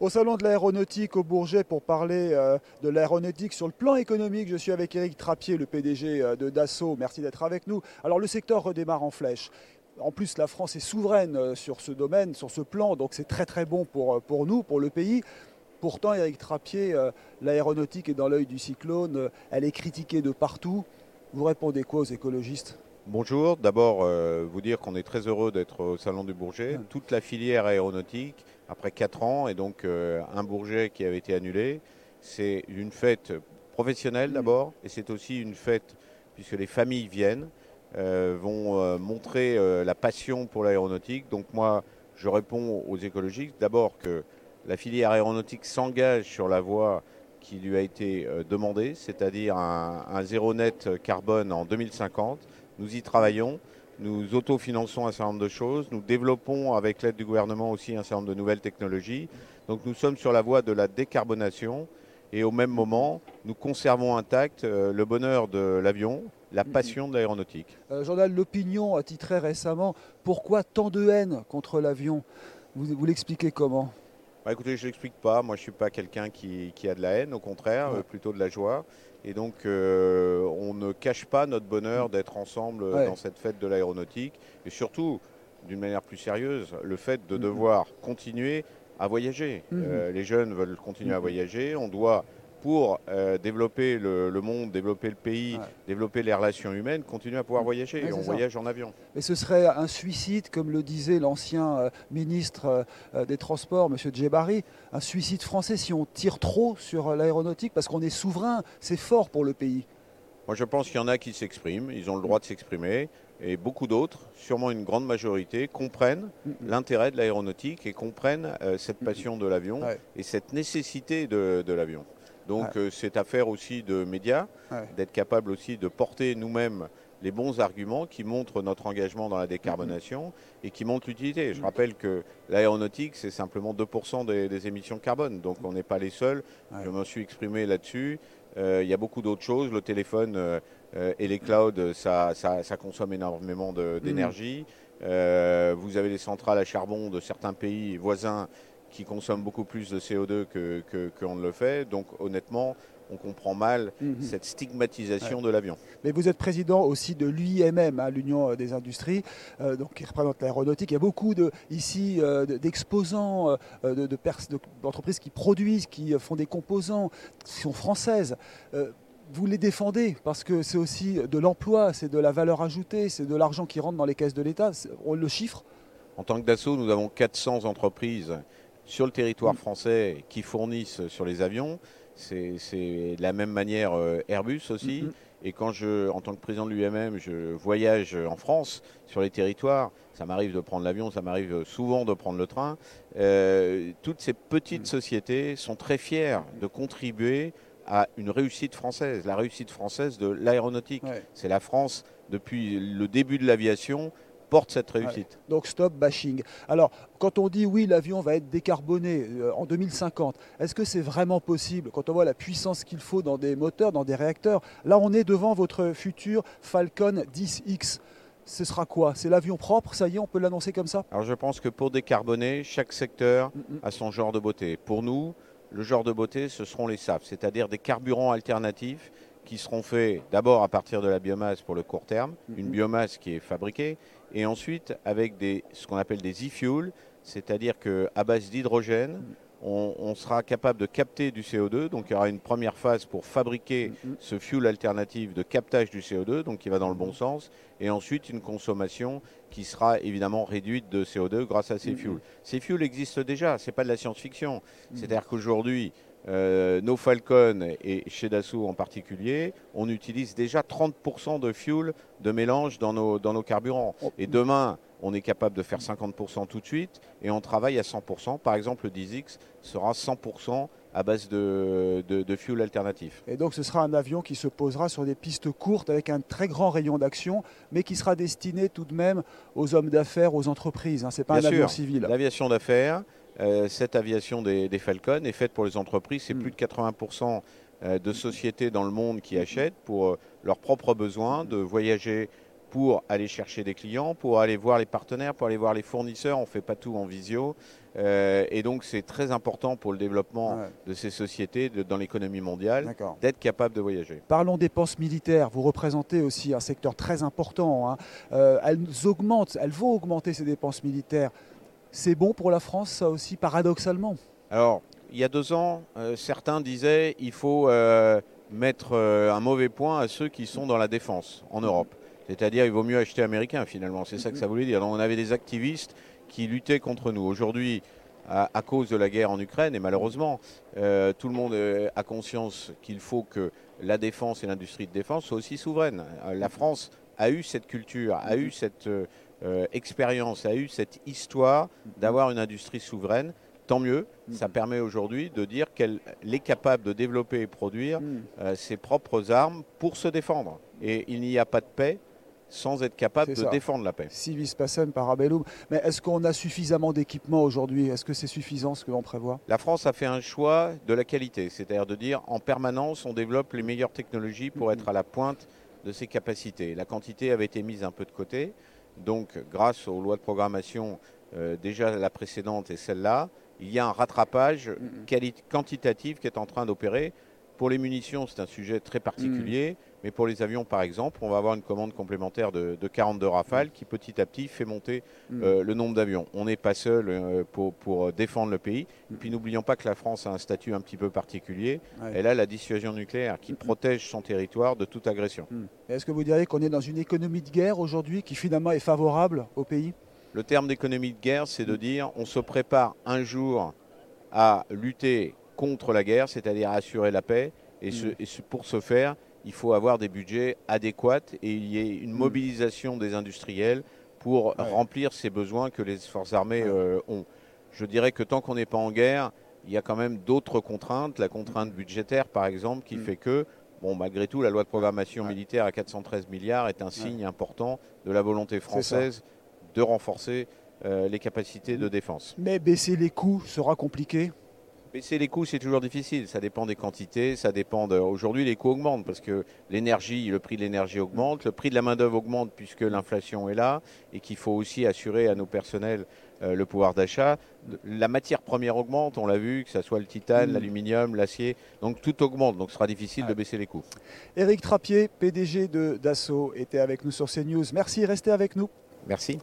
Au salon de l'aéronautique au Bourget pour parler euh, de l'aéronautique sur le plan économique, je suis avec Eric Trappier, le PDG euh, de Dassault. Merci d'être avec nous. Alors le secteur redémarre en flèche. En plus, la France est souveraine euh, sur ce domaine, sur ce plan, donc c'est très très bon pour, pour nous, pour le pays. Pourtant, Eric Trappier, l'aéronautique est dans l'œil du cyclone, elle est critiquée de partout. Vous répondez quoi aux écologistes? Bonjour, d'abord euh, vous dire qu'on est très heureux d'être au Salon du Bourget. Toute la filière aéronautique, après 4 ans, et donc euh, un Bourget qui avait été annulé, c'est une fête professionnelle d'abord, et c'est aussi une fête puisque les familles viennent, euh, vont montrer la passion pour l'aéronautique. Donc moi, je réponds aux écologistes d'abord que la filière aéronautique s'engage sur la voie qui lui a été demandée, c'est-à-dire un, un zéro net carbone en 2050. Nous y travaillons. Nous autofinançons un certain nombre de choses. Nous développons avec l'aide du gouvernement aussi un certain nombre de nouvelles technologies. Donc nous sommes sur la voie de la décarbonation. Et au même moment, nous conservons intact euh, le bonheur de l'avion, la passion de l'aéronautique. Euh, journal L'Opinion a titré récemment Pourquoi tant de haine contre l'avion? Vous, vous l'expliquez comment? Bah, écoutez, je ne l'explique pas. Moi, je ne suis pas quelqu'un qui, qui a de la haine, au contraire, Ouais. euh, plutôt de la joie. Et donc, euh, on ne cache pas notre bonheur d'être ensemble euh, Ouais. dans cette fête de l'aéronautique. Et surtout, d'une manière plus sérieuse, le fait de Mhm. devoir continuer à voyager. Mhm. Euh, les jeunes veulent continuer à Mhm. voyager. On doit, pour euh, développer le, le monde, développer le pays, Ouais. développer les relations humaines, continuer à pouvoir voyager. Ouais, et on ça. voyage en avion. Et ce serait un suicide, comme le disait l'ancien euh, ministre euh, des Transports, M. Djebari, un suicide français si on tire trop sur l'aéronautique, parce qu'on est souverain, c'est fort pour le pays. Moi, je pense qu'il y en a qui s'expriment, ils ont le droit de s'exprimer, et beaucoup d'autres, sûrement une grande majorité, comprennent Mhm. l'intérêt de l'aéronautique et comprennent cette passion de l'avion Ouais. et cette nécessité de, de l'avion. Donc, Ouais. euh, c'est affaire aussi de médias, Ouais. d'être capable aussi de porter nous-mêmes les bons arguments qui montrent notre engagement dans la décarbonation et qui montrent l'utilité. Je Mhm. rappelle que l'aéronautique, c'est simplement 2% des, des émissions carbone, donc on n'est pas les seuls. Ouais. Je me suis exprimé là-dessus. Euh, Il y a beaucoup d'autres choses. Le téléphone euh, et les clouds, ça, ça- ça consomme énormément de- d'énergie. Euh, vous avez les centrales à charbon de certains pays voisins qui consomment beaucoup plus de CO2 que que- qu'on ne le fait. Donc honnêtement, on comprend mal Mhm. cette stigmatisation de l'avion. Mais vous êtes président aussi de l'UIMM, hein, l'Union euh, des industries, euh, donc qui représente l'aéronautique. Il y a beaucoup de, ici euh, de- d'exposants, euh, de de- d'entreprises qui produisent, qui font des composants, qui sont françaises. Vous les défendez parce que c'est aussi de l'emploi, c'est de la valeur ajoutée, c'est de l'argent qui rentre dans les caisses de l'État. On le chiffre? En tant que Dassault, nous avons 400 entreprises sur le territoire Mm. français qui fournissent sur les avions. C'est de la même manière euh, Airbus aussi. Mhm. Et quand je, en tant que président de l'UMM, je voyage en France, sur les territoires, ça m'arrive de prendre l'avion, ça m'arrive souvent de prendre le train. euh, toutes ces petites Mm. sociétés sont très fières de contribuer à une réussite française, la réussite française de l'aéronautique. Ouais. C'est la France, depuis le début de l'aviation, porte cette réussite. Donc stop bashing. Alors, quand on dit oui, l'avion va être décarboné euh, en 2050, est-ce que c'est vraiment possible Quand on voit la puissance qu'il faut dans des moteurs, dans des réacteurs, là on est devant votre futur Falcon 10X. Ce sera quoi? C'est l'avion propre, ça y est, on peut l'annoncer comme ça? Alors je pense que pour décarboner, chaque secteur Mhm. a son genre de beauté. Pour nous, le genre de beauté, ce seront les SAF, c'est-à-dire des carburants alternatifs qui seront faits d'abord à partir de la biomasse pour le court terme, une Mhm. biomasse qui est fabriquée, et ensuite avec des, ce qu'on appelle des e-fuels, c'est-à-dire qu'à base d'hydrogène, on, on sera capable de capter du CO2. Donc il y aura une première phase pour fabriquer Mhm. ce fuel alternatif de captage du CO2, donc qui va dans le bon sens, et ensuite une consommation qui sera évidemment réduite de CO2 grâce à ces Mhm. fuels. Ces fuels existent déjà, c'est pas de la science-fiction. Mhm. C'est-à-dire qu'aujourd'hui, euh, nos Falcon et chez Dassault en particulier, on utilise déjà 30% de fuel de mélange dans nos, dans nos carburants. Oh. Et demain, on est capable de faire 50% tout de suite et on travaille à 100%. Par exemple, le 10X sera 100% à base de, de, de fuel alternatif. Et donc ce sera un avion qui se posera sur des pistes courtes avec un très grand rayon d'action, mais qui sera destiné tout de même aux hommes d'affaires, aux entreprises. Hein. Ce n'est pas Bien un avion civil. L'aviation d'affaires, euh, cette aviation des, des Falcon est faite pour les entreprises. C'est Mm. plus de 80% euh, de sociétés dans le monde qui achètent pour euh, leurs propres besoins, de voyager pour aller chercher des clients, pour aller voir les partenaires, pour aller voir les fournisseurs. On ne fait pas tout en visio. Euh, et donc c'est très important pour le développement Ouais. de ces sociétés de- dans l'économie mondiale d'être capable de voyager. Parlons dépenses militaires. Vous représentez aussi un secteur très important. hein. Euh, elles augmentent, elles vont augmenter ces dépenses militaires. C'est bon pour la France, ça aussi, paradoxalement? Alors, il y a deux ans, euh, certains disaient il faut mettre un mauvais point à ceux qui sont dans la défense en Europe. C'est-à-dire, il vaut mieux acheter américain finalement. C'est ça que ça voulait dire. Donc, on avait des activistes qui luttaient contre nous. Aujourd'hui, à, à cause de la guerre en Ukraine, et malheureusement, euh, tout le monde euh, a conscience qu'il faut que la défense et l'industrie de défense soient aussi souveraines. Euh, La France a eu cette culture, a eu cette euh, expérience, a eu cette histoire d'avoir une industrie souveraine. Tant mieux, ça permet aujourd'hui de dire qu'elle est capable de développer et produire euh, ses propres armes pour se défendre. Et il n'y a pas de paix sans être capable de ça. défendre la paix. Civis pacem parabellum. Mais est-ce qu'on a suffisamment d'équipements aujourd'hui? Est-ce que c'est suffisant ce que l'on prévoit? La France a fait un choix de la qualité, c'est-à-dire de dire en permanence on développe les meilleures technologies pour être à la pointe de ses capacités. La quantité avait été mise un peu de côté, donc grâce aux lois de programmation, euh, déjà la précédente et celle-là, il y a un rattrapage quantitatif qui est en train d'opérer. Pour les munitions, c'est un sujet très particulier, mais pour les avions, par exemple, on va avoir une commande complémentaire de, de 42 Rafales qui petit à petit fait monter euh, le nombre d'avions. On n'est pas seul euh, pour, pour défendre le pays. Et puis n'oublions pas que la France a un statut un petit peu particulier. Ouais. Elle a la dissuasion nucléaire qui protège son territoire de toute agression. Est-ce que vous diriez qu'on est dans une économie de guerre aujourd'hui qui finalement est favorable au pays? Le terme d'économie de guerre, c'est de dire on se prépare un jour à lutter contre la guerre, c'est-à-dire assurer la paix. Et, ce- et ce- pour ce faire, il faut avoir des budgets adéquats et il y ait une mobilisation des industriels pour Ouais. remplir ces besoins que les forces armées euh, ont. Je dirais que tant qu'on n'est pas en guerre, il y a quand même d'autres contraintes, la contrainte budgétaire par exemple, qui Mm. fait que, bon, malgré tout, la loi de programmation Ouais. militaire à 413 milliards est un signe important de la volonté ça. française de renforcer euh, les capacités de défense. Mais baisser les coûts sera compliqué. Baisser les coûts, c'est toujours difficile. Ça dépend des quantités, ça dépend de. Aujourd'hui, les coûts augmentent parce que l'énergie, le prix de l'énergie augmente, le prix de la main-d'œuvre augmente puisque l'inflation est là et qu'il faut aussi assurer à nos personnels euh, le pouvoir d'achat. La matière première augmente, on l'a vu, que ce soit le titane, Mm. l'aluminium, l'acier. Donc tout augmente, donc ce sera difficile Ouais. de baisser les coûts. Éric Trappier, PDG de Dassault, était avec nous sur CNews. Merci, restez avec nous. Merci.